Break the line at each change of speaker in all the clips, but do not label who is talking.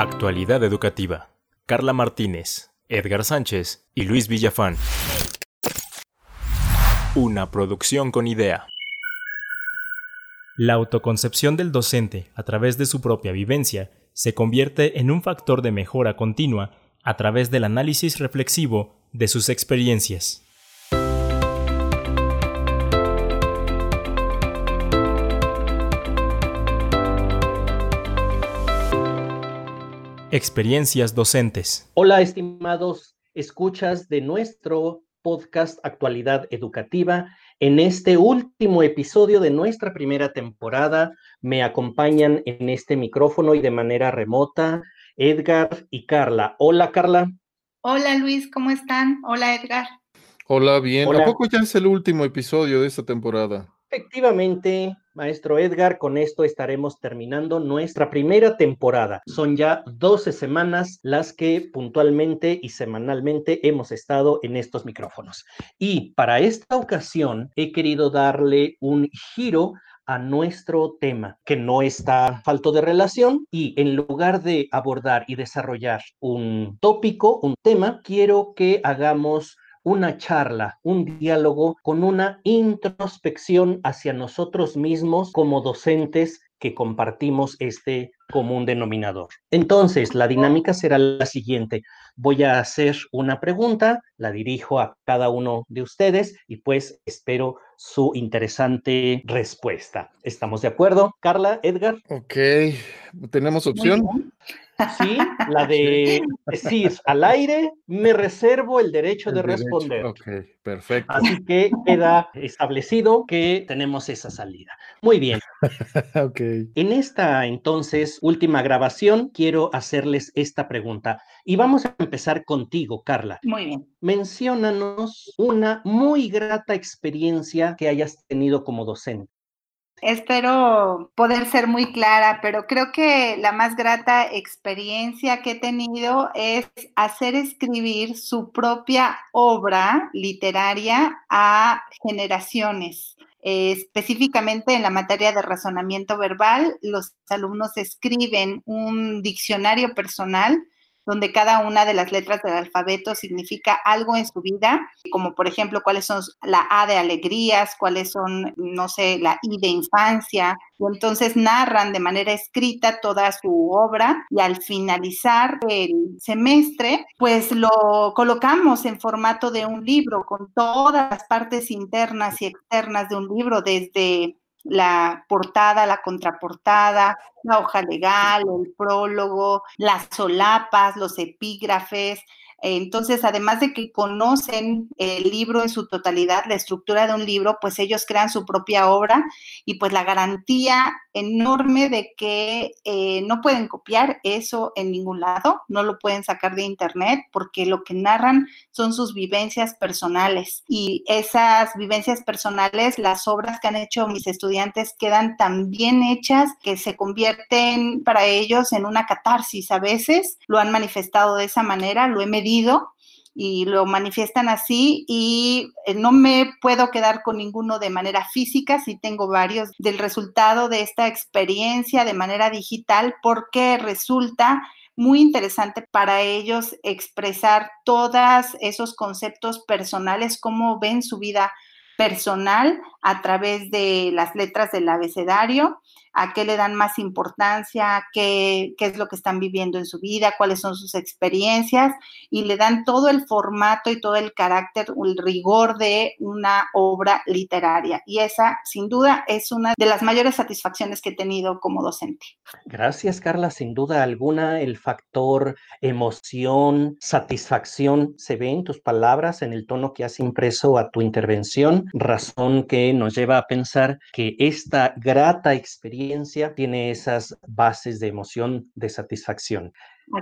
Actualidad Educativa. Carla Martínez, Edgar Sánchez y Luis Villafán. Una producción con idea. La autoconcepción del docente a través de su propia vivencia se convierte en un factor de mejora continua a través del análisis reflexivo de sus experiencias. Experiencias docentes.
Hola, estimados escuchas de nuestro podcast Actualidad Educativa. En este último episodio de nuestra primera temporada me acompañan en este micrófono y de manera remota Edgar y Carla. Hola, Carla.
Hola, Luis, ¿cómo están? Hola, Edgar.
Hola, bien. ¿A poco ya es el último episodio de esta temporada?
Efectivamente, maestro Edgar, con esto estaremos terminando nuestra primera temporada. Son ya 12 semanas las que puntualmente y semanalmente hemos estado en estos micrófonos. Y para esta ocasión he querido darle un giro a nuestro tema, que no está falto de relación, y en lugar de abordar y desarrollar un tópico, un tema, quiero que hagamos una charla, un diálogo con una introspección hacia nosotros mismos como docentes que compartimos este común denominador. Entonces, la dinámica será la siguiente. Voy a hacer una pregunta, la dirijo a cada uno de ustedes y pues espero su interesante respuesta. ¿Estamos de acuerdo? Carla, Edgar.
Ok, ¿tenemos opción?
Sí, la de decir al aire, me reservo el derecho de responder.
Ok, perfecto.
Así que queda establecido que tenemos esa salida. Muy bien.
ok.
En esta entonces última grabación, quiero hacerles esta pregunta. Y vamos a empezar contigo, Carla.
Muy bien.
Menciónanos una muy grata experiencia que hayas tenido como docente.
Espero poder ser muy clara, pero creo que la más grata experiencia que he tenido es hacer escribir su propia obra literaria a generaciones. específicamente en la materia de razonamiento verbal, los alumnos escriben un diccionario personal donde cada una de las letras del alfabeto significa algo en su vida, como por ejemplo cuáles son la A de alegrías, cuáles son, no sé, la I de infancia. Y entonces narran de manera escrita toda su obra y al finalizar el semestre, pues lo colocamos en formato de un libro con todas las partes internas y externas de un libro, desde la portada, la contraportada, la hoja legal, el prólogo, las solapas, los epígrafes, entonces, además de que conocen el libro en su totalidad, la estructura de un libro, pues ellos crean su propia obra y pues la garantía enorme de que eh, no pueden copiar eso en ningún lado, no lo pueden sacar de internet porque lo que narran son sus vivencias personales. Y esas vivencias personales, las obras que han hecho mis estudiantes quedan tan bien hechas que se convierten para ellos en una catarsis. A veces, lo han manifestado de esa manera, lo he medido y lo manifiestan así y eh, no me puedo quedar con ninguno de manera física, si tengo varios del resultado de esta experiencia de manera digital porque resulta muy interesante para ellos expresar todos esos conceptos personales, cómo ven su vida personal a través de las letras del abecedario a qué le dan más importancia, qué, qué, es lo que están viviendo en su vida, cuáles son sus experiencias y le dan todo el formato y todo el carácter, el rigor de una obra literaria. Y esa, sin duda, es una de las mayores satisfacciones que he tenido como docente.
Gracias, Carla. Sin duda alguna, el factor emoción, satisfacción se ve en tus palabras, en el tono que has impreso a tu intervención, razón que nos lleva a pensar que esta grata experiencia tiene esas bases de emoción, de satisfacción.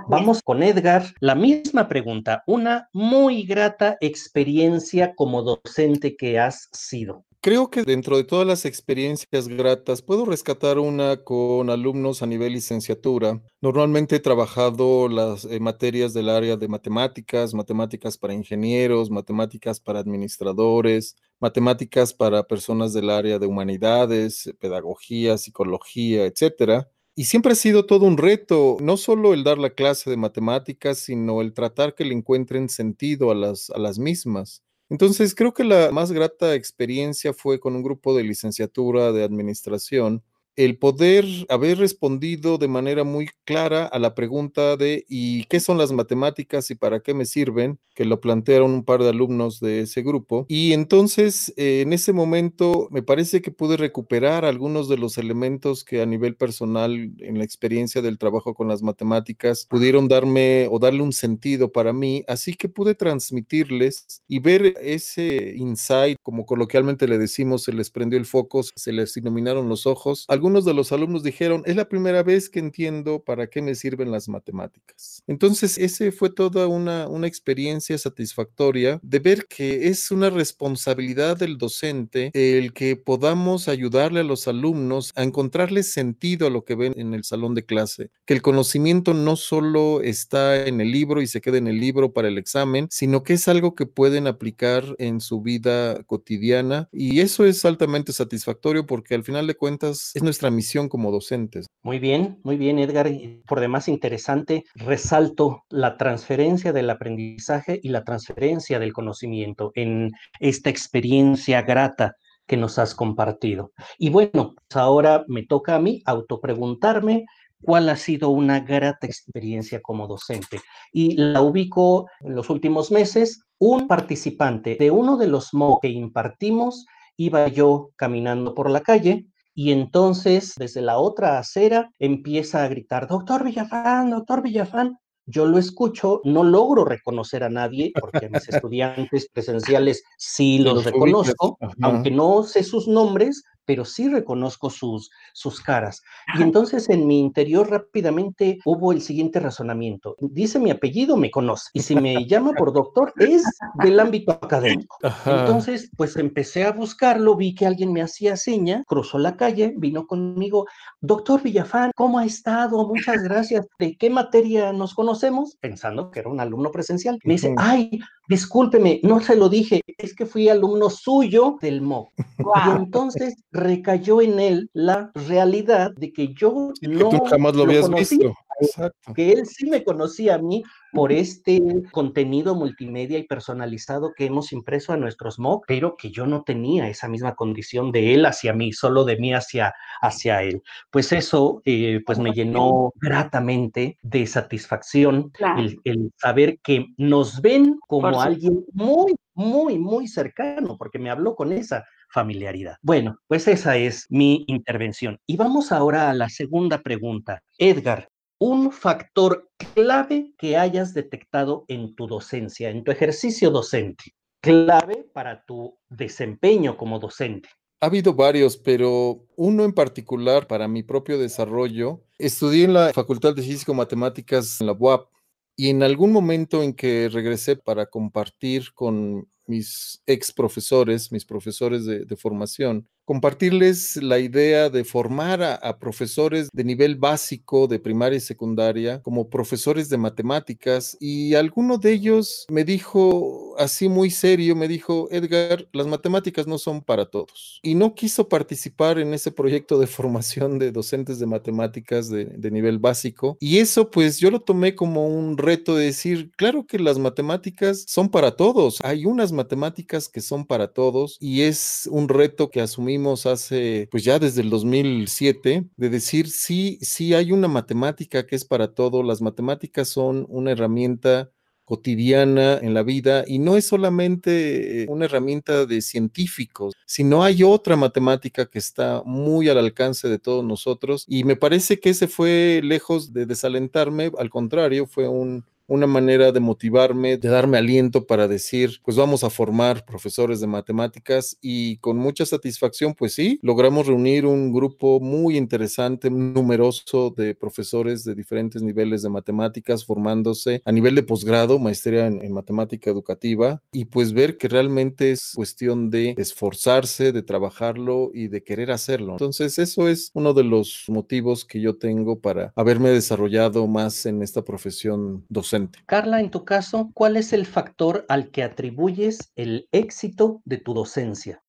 Vamos con Edgar. La misma pregunta, una muy grata experiencia como docente que has sido.
Creo que dentro de todas las experiencias gratas puedo rescatar una con alumnos a nivel licenciatura. Normalmente he trabajado las eh, materias del área de matemáticas, matemáticas para ingenieros, matemáticas para administradores, matemáticas para personas del área de humanidades, pedagogía, psicología, etcétera. Y siempre ha sido todo un reto, no solo el dar la clase de matemáticas, sino el tratar que le encuentren sentido a las, a las mismas. Entonces, creo que la más grata experiencia fue con un grupo de licenciatura de administración el poder haber respondido de manera muy clara a la pregunta de ¿y qué son las matemáticas y para qué me sirven? que lo plantearon un par de alumnos de ese grupo. Y entonces, eh, en ese momento, me parece que pude recuperar algunos de los elementos que a nivel personal, en la experiencia del trabajo con las matemáticas, pudieron darme o darle un sentido para mí. Así que pude transmitirles y ver ese insight, como coloquialmente le decimos, se les prendió el foco, se les iluminaron los ojos de los alumnos dijeron, es la primera vez que entiendo para qué me sirven las matemáticas. Entonces, ese fue toda una, una experiencia satisfactoria de ver que es una responsabilidad del docente el que podamos ayudarle a los alumnos a encontrarle sentido a lo que ven en el salón de clase, que el conocimiento no solo está en el libro y se queda en el libro para el examen, sino que es algo que pueden aplicar en su vida cotidiana y eso es altamente satisfactorio porque al final de cuentas es nuestra nuestra misión como docentes.
Muy bien, muy bien, Edgar. Por demás interesante, resalto la transferencia del aprendizaje y la transferencia del conocimiento en esta experiencia grata que nos has compartido. Y bueno, ahora me toca a mí autopreguntarme cuál ha sido una grata experiencia como docente. Y la ubico en los últimos meses, un participante de uno de los MOOC que impartimos, iba yo caminando por la calle y entonces desde la otra acera empieza a gritar, doctor Villafán, doctor Villafán. Yo lo escucho, no logro reconocer a nadie porque a mis estudiantes presenciales sí los, reconozco, aunque no sé sus nombres, pero sí reconozco sus, sus caras. Y entonces en mi interior rápidamente hubo el siguiente razonamiento. Dice mi apellido, me conoce. Y si me llama por doctor, es del ámbito académico. Entonces, pues empecé a buscarlo, vi que alguien me hacía seña, cruzó la calle, vino conmigo, doctor Villafán, ¿cómo ha estado? Muchas gracias. ¿De qué materia nos conocemos? Pensando que era un alumno presencial. Me dice, ay, discúlpeme, no se lo dije, es que fui alumno suyo del MOOC. Y entonces recayó en él la realidad de que yo no
jamás lo, habías visto.
Que él sí me conocía a mí por este contenido multimedia y personalizado que hemos impreso a nuestros MOOC, pero que yo no tenía esa misma condición de él hacia mí, solo de mí hacia, hacia él. Pues eso eh, pues me llenó gratamente de satisfacción el, el, saber que nos ven como alguien muy, muy, muy cercano, porque me habló con esa familiaridad. Bueno, pues esa es mi intervención. Y vamos ahora a la segunda pregunta. Edgar, un factor clave que hayas detectado en tu docencia, en tu ejercicio docente, clave para tu desempeño como docente.
Ha habido varios, pero uno en particular para mi propio desarrollo. Estudié en la Facultad de Físico-Matemáticas en la UAP y en algún momento en que regresé para compartir con mis ex profesores, mis profesores de, formación, compartirles la idea de formar a, profesores de nivel básico de primaria y secundaria como profesores de matemáticas y alguno de ellos me dijo así muy serio, me dijo, Edgar, las matemáticas no son para todos. Y no quiso participar en ese proyecto de formación de docentes de matemáticas de, de nivel básico. Y eso pues yo lo tomé como un reto de decir, claro que las matemáticas son para todos. Hay unas matemáticas que son para todos y es un reto que asumimos hace, pues ya desde el 2007, de decir, sí, sí hay una matemática que es para todo, las matemáticas son una herramienta cotidiana en la vida y no es solamente una herramienta de científicos, sino hay otra matemática que está muy al alcance de todos nosotros y me parece que ese fue lejos de desalentarme, al contrario, fue un, una manera de motivarme, de darme aliento para decir, pues vamos a formar profesores de matemáticas y con mucha satisfacción, pues sí, logramos reunir un grupo muy interesante, numeroso de profesores de diferentes niveles de matemáticas formándose a nivel de posgrado, maestría en, matemática educativa y pues ver que realmente es cuestión de esforzarse, de trabajarlo y de querer hacerlo. Entonces, eso es uno de los motivos que yo tengo para haberme desarrollado más en esta profesión docente
Carla, en tu caso, ¿cuál es el factor al que atribuyes el éxito de tu docencia?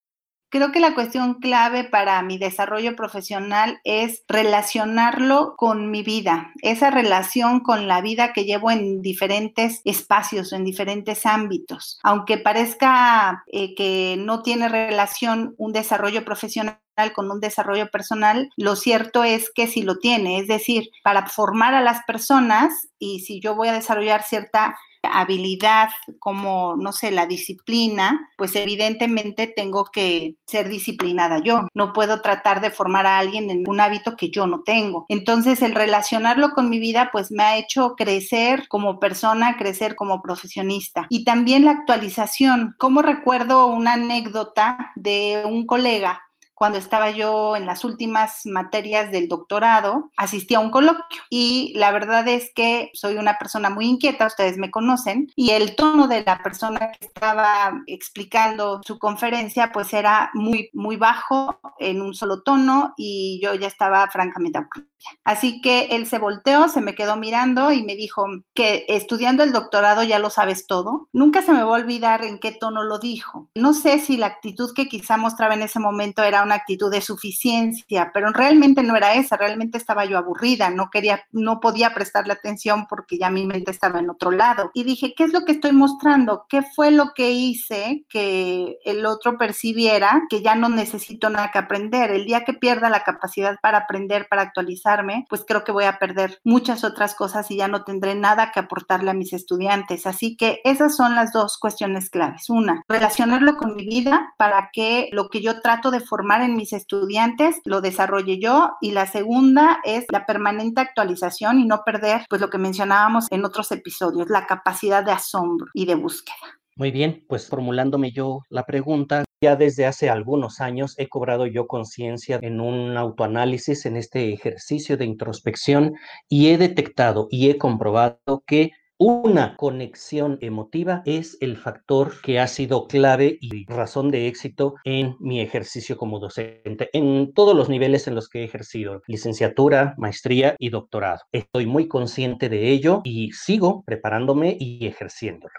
Creo que la cuestión clave para mi desarrollo profesional es relacionarlo con mi vida, esa relación con la vida que llevo en diferentes espacios, en diferentes ámbitos. Aunque parezca eh, que no tiene relación un desarrollo profesional con un desarrollo personal, lo cierto es que sí lo tiene, es decir, para formar a las personas y si yo voy a desarrollar cierta habilidad como, no sé, la disciplina, pues evidentemente tengo que ser disciplinada yo. No puedo tratar de formar a alguien en un hábito que yo no tengo. Entonces, el relacionarlo con mi vida, pues me ha hecho crecer como persona, crecer como profesionista. Y también la actualización. Como recuerdo una anécdota de un colega cuando estaba yo en las últimas materias del doctorado, asistí a un coloquio y la verdad es que soy una persona muy inquieta, ustedes me conocen, y el tono de la persona que estaba explicando su conferencia pues era muy, muy bajo en un solo tono y yo ya estaba francamente aburrida. Así que él se volteó, se me quedó mirando y me dijo que estudiando el doctorado ya lo sabes todo. Nunca se me va a olvidar en qué tono lo dijo. No sé si la actitud que quizá mostraba en ese momento era una actitud de suficiencia, pero realmente no era esa, realmente estaba yo aburrida, no quería, no podía prestarle atención porque ya mi mente estaba en otro lado. Y dije, ¿qué es lo que estoy mostrando? ¿Qué fue lo que hice que el otro percibiera que ya no necesito nada que aprender? El día que pierda la capacidad para aprender, para actualizarme, pues creo que voy a perder muchas otras cosas y ya no tendré nada que aportarle a mis estudiantes. Así que esas son las dos cuestiones claves. Una, relacionarlo con mi vida para que lo que yo trato de formar en mis estudiantes lo desarrolle yo y la segunda es la permanente actualización y no perder pues lo que mencionábamos en otros episodios, la capacidad de asombro y de búsqueda.
Muy bien, pues formulándome yo la pregunta, ya desde hace algunos años he cobrado yo conciencia en un autoanálisis, en este ejercicio de introspección, y he detectado y he comprobado que una conexión emotiva es el factor que ha sido clave y razón de éxito en mi ejercicio como docente, en todos los niveles en los que he ejercido, licenciatura, maestría y doctorado. Estoy muy consciente de ello y sigo preparándome y ejerciéndolo.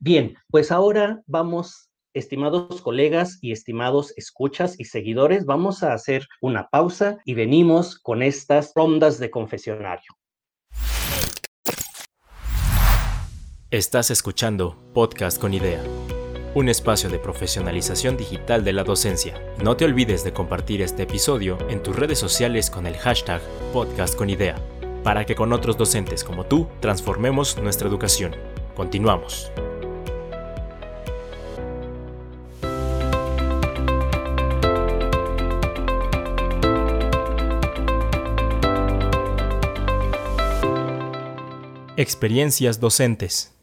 Bien, pues ahora vamos Estimados colegas y estimados escuchas y seguidores, vamos a hacer una pausa y venimos con estas rondas de confesionario.
Estás escuchando Podcast con Idea, un espacio de profesionalización digital de la docencia. No te olvides de compartir este episodio en tus redes sociales con el hashtag Podcast con Idea, para que con otros docentes como tú transformemos nuestra educación. Continuamos. Experiencias docentes.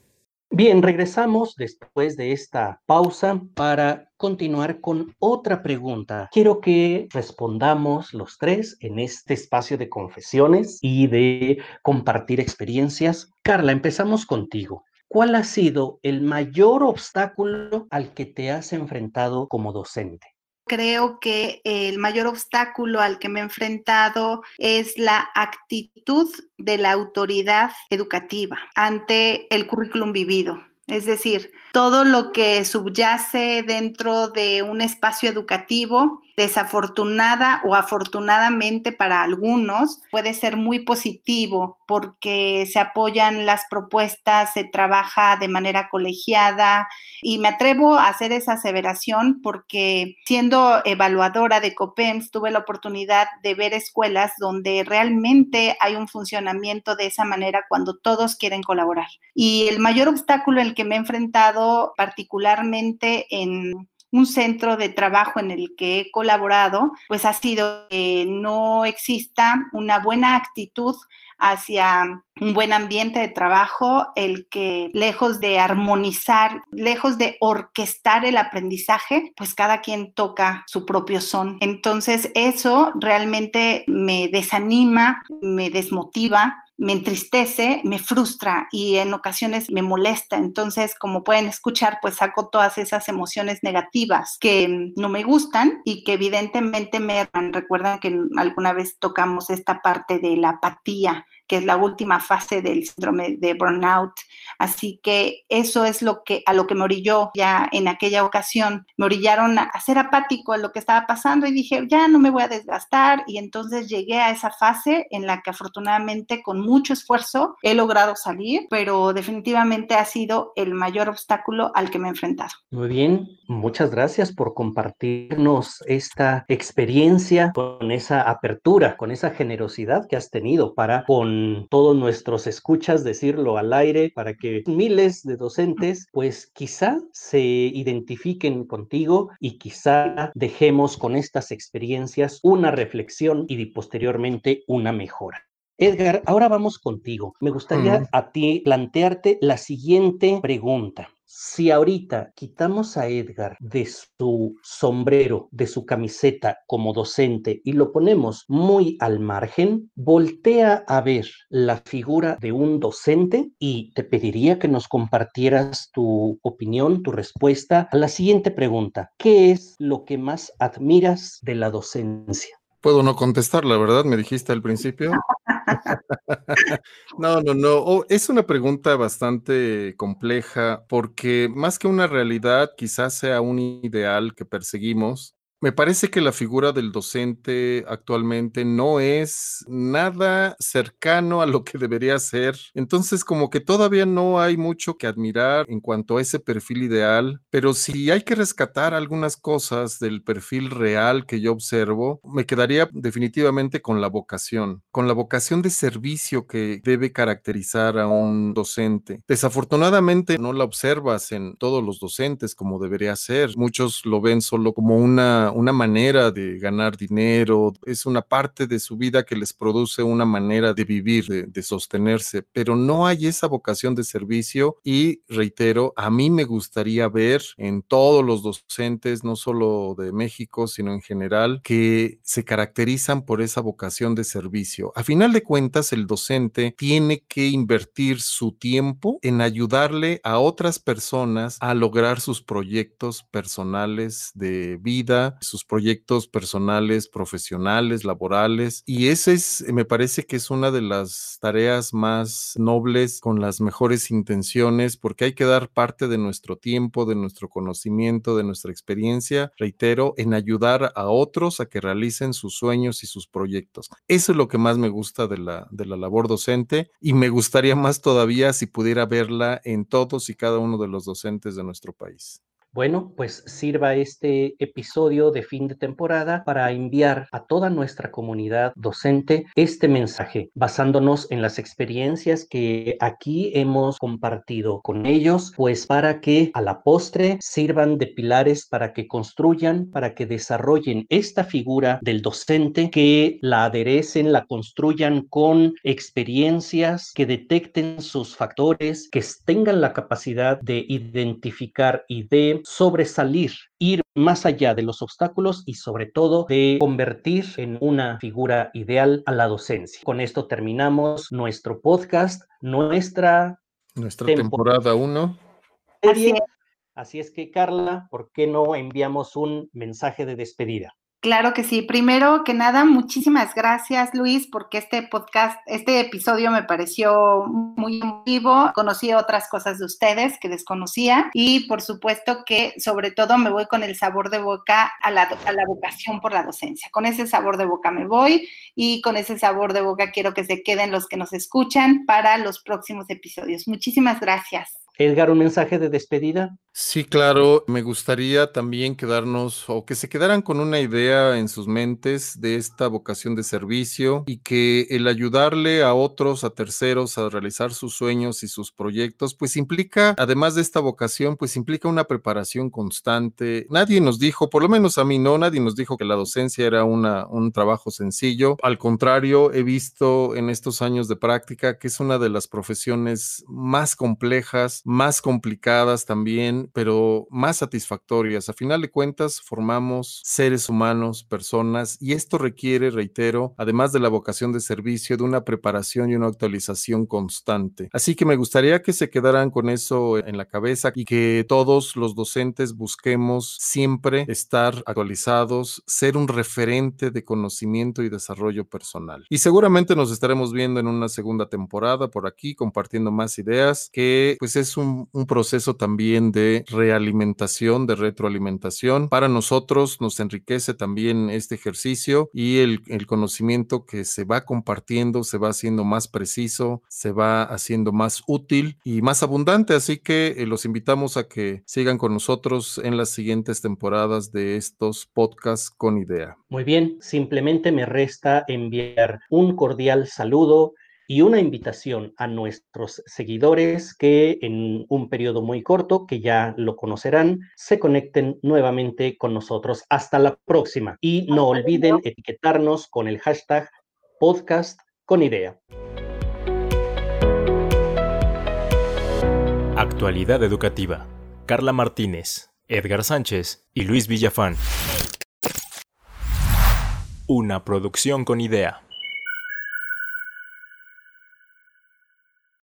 Bien, regresamos después de esta pausa para continuar con otra pregunta. Quiero que respondamos los tres en este espacio de confesiones y de compartir experiencias. Carla, empezamos contigo. ¿Cuál ha sido el mayor obstáculo al que te has enfrentado como docente?
Creo que el mayor obstáculo al que me he enfrentado es la actitud de la autoridad educativa ante el currículum vivido. Es decir, todo lo que subyace dentro de un espacio educativo desafortunada o afortunadamente para algunos puede ser muy positivo porque se apoyan las propuestas, se trabaja de manera colegiada y me atrevo a hacer esa aseveración porque siendo evaluadora de COPEMS tuve la oportunidad de ver escuelas donde realmente hay un funcionamiento de esa manera cuando todos quieren colaborar. Y el mayor obstáculo que me he enfrentado particularmente en un centro de trabajo en el que he colaborado, pues ha sido que no exista una buena actitud hacia un buen ambiente de trabajo, el que lejos de armonizar, lejos de orquestar el aprendizaje, pues cada quien toca su propio son. Entonces eso realmente me desanima, me desmotiva me entristece, me frustra y en ocasiones me molesta. Entonces, como pueden escuchar, pues saco todas esas emociones negativas que no me gustan y que evidentemente me recuerdan que alguna vez tocamos esta parte de la apatía que es la última fase del síndrome de burnout. Así que eso es lo que a lo que me orilló ya en aquella ocasión. Me orillaron a, ser apático a lo que estaba pasando y dije, ya no me voy a desgastar y entonces llegué a esa fase en la que afortunadamente con mucho esfuerzo he logrado salir, pero definitivamente ha sido el mayor obstáculo al que me he enfrentado.
Muy bien, muchas gracias por compartirnos esta experiencia con esa apertura, con esa generosidad que has tenido para con todos nuestros escuchas decirlo al aire, para que miles de docentes pues quizá se identifiquen contigo y quizá dejemos con estas experiencias una reflexión y posteriormente una mejora. Edgar, ahora vamos contigo. Me gustaría a ti plantearte la siguiente pregunta. Si ahorita quitamos a Edgar de su sombrero, de su camiseta como docente y lo ponemos muy al margen, voltea a ver la figura de un docente y te pediría que nos compartieras tu opinión, tu respuesta a la siguiente pregunta. ¿Qué es lo que más admiras de la docencia?
Puedo no contestar, la verdad, me dijiste al principio. no, no, no. Oh, es una pregunta bastante compleja porque más que una realidad, quizás sea un ideal que perseguimos. Me parece que la figura del docente actualmente no es nada cercano a lo que debería ser. Entonces, como que todavía no hay mucho que admirar en cuanto a ese perfil ideal, pero si hay que rescatar algunas cosas del perfil real que yo observo, me quedaría definitivamente con la vocación, con la vocación de servicio que debe caracterizar a un docente. Desafortunadamente no la observas en todos los docentes como debería ser. Muchos lo ven solo como una una, manera de ganar dinero, es una parte de su vida que les produce una manera de vivir, de, sostenerse, pero no hay esa vocación de servicio y reitero, a mí me gustaría ver en todos los docentes, no solo de México, sino en general, que se caracterizan por esa vocación de servicio. A final de cuentas, el docente tiene que invertir su tiempo en ayudarle a otras personas a lograr sus proyectos personales de vida, sus proyectos personales, profesionales, laborales. Y ese es, me parece que es una de las tareas más nobles con las mejores intenciones, porque hay que dar parte de nuestro tiempo, de nuestro conocimiento, de nuestra experiencia, reitero, en ayudar a otros a que realicen sus sueños y sus proyectos. Eso es lo que más me gusta de la, de la labor docente y me gustaría más todavía si pudiera verla en todos y cada uno de los docentes de nuestro país.
Bueno, pues sirva este episodio de fin de temporada para enviar a toda nuestra comunidad docente este mensaje, basándonos en las experiencias que aquí hemos compartido con ellos, pues para que a la postre sirvan de pilares para que construyan, para que desarrollen esta figura del docente, que la aderecen, la construyan con experiencias, que detecten sus factores, que tengan la capacidad de identificar y de sobresalir, ir más allá de los obstáculos y sobre todo de convertir en una figura ideal a la docencia. Con esto terminamos nuestro podcast, nuestra,
nuestra temporada 1.
Así es que, Carla, ¿por qué no enviamos un mensaje de despedida?
Claro que sí. Primero que nada, muchísimas gracias, Luis, porque este podcast, este episodio me pareció muy emotivo. Conocí otras cosas de ustedes que desconocía y por supuesto que sobre todo me voy con el sabor de boca a la, a la vocación por la docencia. Con ese sabor de boca me voy y con ese sabor de boca quiero que se queden los que nos escuchan para los próximos episodios. Muchísimas gracias.
Edgar, un mensaje de despedida.
Sí, claro, me gustaría también quedarnos o que se quedaran con una idea en sus mentes de esta vocación de servicio y que el ayudarle a otros, a terceros, a realizar sus sueños y sus proyectos, pues implica, además de esta vocación, pues implica una preparación constante. Nadie nos dijo, por lo menos a mí no, nadie nos dijo que la docencia era una, un trabajo sencillo. Al contrario, he visto en estos años de práctica que es una de las profesiones más complejas, más complicadas también pero más satisfactorias. A final de cuentas, formamos seres humanos, personas, y esto requiere, reitero, además de la vocación de servicio, de una preparación y una actualización constante. Así que me gustaría que se quedaran con eso en la cabeza y que todos los docentes busquemos siempre estar actualizados, ser un referente de conocimiento y desarrollo personal. Y seguramente nos estaremos viendo en una segunda temporada por aquí compartiendo más ideas, que pues es un, un proceso también realimentación, de retroalimentación. Para nosotros nos enriquece también este ejercicio y el, el conocimiento que se va compartiendo se va haciendo más preciso, se va haciendo más útil y más abundante. Así que eh, los invitamos a que sigan con nosotros en las siguientes temporadas de estos podcasts con idea.
Muy bien, simplemente me resta enviar un cordial saludo y una invitación a nuestros seguidores que en un periodo muy corto, que ya lo conocerán, se conecten nuevamente con nosotros. Hasta la próxima. Y no olviden etiquetarnos con el hashtag podcast con idea.
Actualidad educativa. Carla Martínez, Edgar Sánchez y Luis Villafán. Una producción con idea.